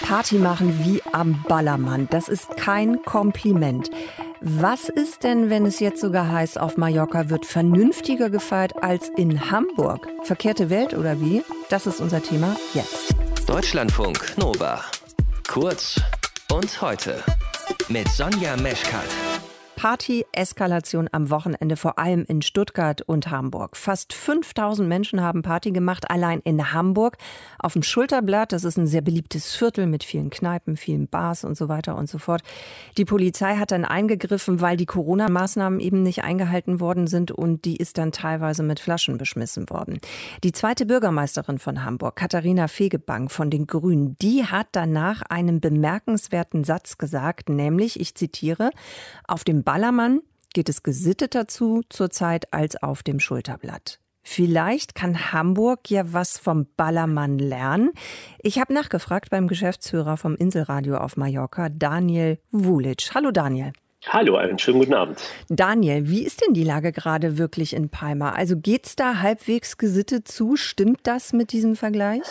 Party machen wie am Ballermann. Das ist kein Kompliment. Was ist denn, wenn es jetzt sogar heißt, auf Mallorca wird vernünftiger gefeiert als in Hamburg? Verkehrte Welt oder wie? Das ist unser Thema jetzt. Deutschlandfunk Nova. Kurz und heute mit Sonja Meschkat. Party-Eskalation am Wochenende, vor allem in Stuttgart und Hamburg. Fast 5000 Menschen haben Party gemacht, allein in Hamburg. Auf dem Schulterblatt, das ist ein sehr beliebtes Viertel mit vielen Kneipen, vielen Bars und so weiter und so fort. Die Polizei hat dann eingegriffen, weil die Corona-Maßnahmen eben nicht eingehalten worden sind und die ist dann teilweise mit Flaschen beschmissen worden. Die zweite Bürgermeisterin von Hamburg, Katharina Fegebank von den Grünen, die hat danach einen bemerkenswerten Satz gesagt, nämlich, ich zitiere, auf dem Ballermann geht es gesitteter zu zurzeit als auf dem Schulterblatt. Vielleicht kann Hamburg ja was vom Ballermann lernen. Ich habe nachgefragt beim Geschäftsführer vom Inselradio auf Mallorca, Daniel Wulic. Hallo Daniel. Hallo, einen schönen guten Abend. Daniel, wie ist denn die Lage gerade wirklich in Palma? Also geht es da halbwegs gesittet zu? Stimmt das mit diesem Vergleich?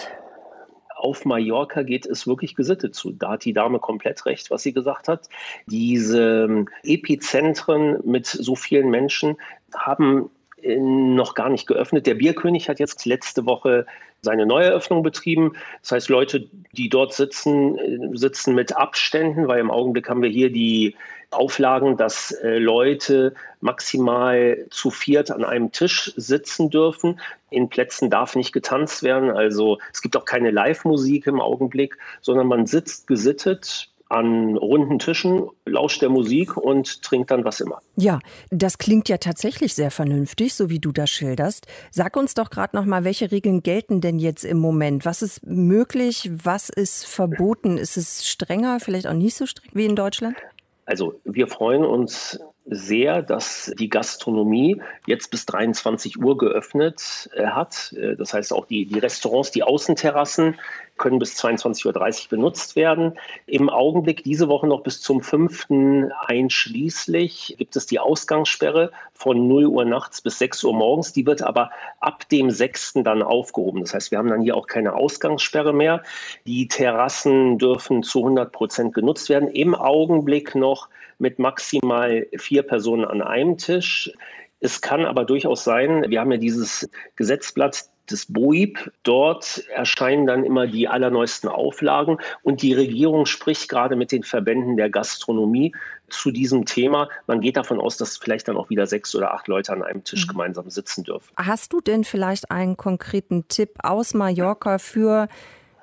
Auf Mallorca geht es wirklich gesittet zu. Da hat die Dame komplett recht, was sie gesagt hat. Diese ähm, Epizentren mit so vielen Menschen haben äh, noch gar nicht geöffnet. Der Bierkönig hat jetzt letzte Woche seine Neueröffnung betrieben. Das heißt, Leute, die dort sitzen, äh, sitzen mit Abständen, weil im Augenblick haben wir hier die Auflagen, dass äh, Leute maximal zu viert an einem Tisch sitzen dürfen. In Plätzen darf nicht getanzt werden. Also es gibt auch keine Live-Musik im Augenblick, sondern man sitzt gesittet an runden Tischen, lauscht der Musik und trinkt dann was immer. Ja, das klingt ja tatsächlich sehr vernünftig, so wie du das schilderst. Sag uns doch gerade noch mal, welche Regeln gelten denn jetzt im Moment? Was ist möglich? Was ist verboten? Ist es strenger, vielleicht auch nicht so streng wie in Deutschland? Also wir freuen uns sehr, dass die Gastronomie jetzt bis 23 Uhr geöffnet äh, hat. Äh, das heißt, auch die, die Restaurants, die Außenterrassen können bis 22.30 Uhr benutzt werden. Im Augenblick diese Woche noch bis zum 5. einschließlich gibt es die Ausgangssperre von 0 Uhr nachts bis 6 Uhr morgens. Die wird aber ab dem 6. dann aufgehoben. Das heißt, wir haben dann hier auch keine Ausgangssperre mehr. Die Terrassen dürfen zu 100 Prozent genutzt werden. Im Augenblick noch mit maximal vier Personen an einem Tisch. Es kann aber durchaus sein, wir haben ja dieses Gesetzblatt des BOIB. Dort erscheinen dann immer die allerneuesten Auflagen und die Regierung spricht gerade mit den Verbänden der Gastronomie zu diesem Thema. Man geht davon aus, dass vielleicht dann auch wieder sechs oder acht Leute an einem Tisch mhm. gemeinsam sitzen dürfen. Hast du denn vielleicht einen konkreten Tipp aus Mallorca für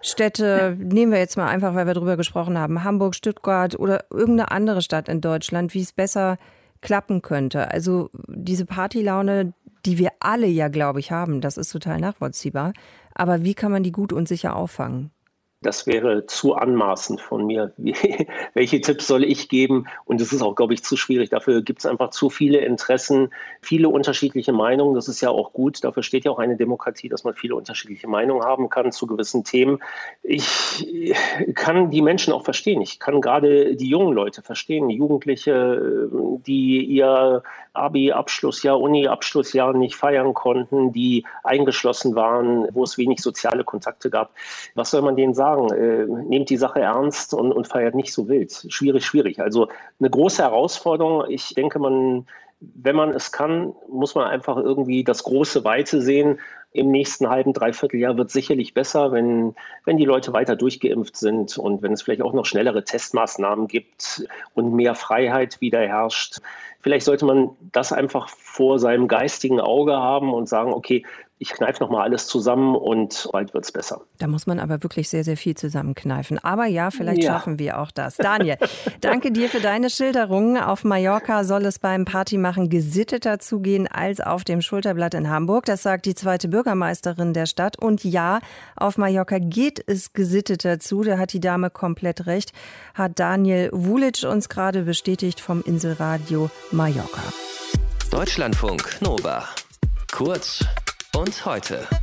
Städte, nehmen wir jetzt mal einfach, weil wir darüber gesprochen haben, Hamburg, Stuttgart oder irgendeine andere Stadt in Deutschland, wie es besser klappen könnte. Also diese Partylaune, die wir alle ja, glaube ich, haben, das ist total nachvollziehbar. Aber wie kann man die gut und sicher auffangen? Das wäre zu anmaßend von mir. welche Tipps soll ich geben? Und es ist auch, glaube ich, zu schwierig. Dafür gibt es einfach zu viele Interessen, viele unterschiedliche Meinungen. Das ist ja auch gut. Dafür steht ja auch eine Demokratie, dass man viele unterschiedliche Meinungen haben kann zu gewissen Themen. Ich kann die Menschen auch verstehen. Ich kann gerade die jungen Leute verstehen, Jugendliche, die ihr Abi-Abschlussjahr, Uni-Abschlussjahr nicht feiern konnten, die eingeschlossen waren, wo es wenig soziale Kontakte gab. Was soll man denen sagen? Sagen, äh, nehmt die Sache ernst und, und feiert nicht so wild. Schwierig, schwierig. Also eine große Herausforderung. Ich denke, man, wenn man es kann, muss man einfach irgendwie das große Weite sehen. Im nächsten halben, dreiviertel Jahr wird es sicherlich besser, wenn, wenn die Leute weiter durchgeimpft sind und wenn es vielleicht auch noch schnellere Testmaßnahmen gibt und mehr Freiheit wieder herrscht. Vielleicht sollte man das einfach vor seinem geistigen Auge haben und sagen, okay, ich kneife nochmal alles zusammen und bald wird es besser. Da muss man aber wirklich sehr, sehr viel zusammenkneifen. Aber ja, vielleicht ja. schaffen wir auch das. Daniel, danke dir für deine Schilderungen. Auf Mallorca soll es beim Partymachen gesitteter zugehen als auf dem Schulterblatt in Hamburg. Das sagt die zweite Bürgermeisterin der Stadt. Und ja, auf Mallorca geht es gesitteter zu. Da hat die Dame komplett recht. Hat Daniel Wulic uns gerade bestätigt vom Inselradio Mallorca. Deutschlandfunk Nova. Kurz und heute.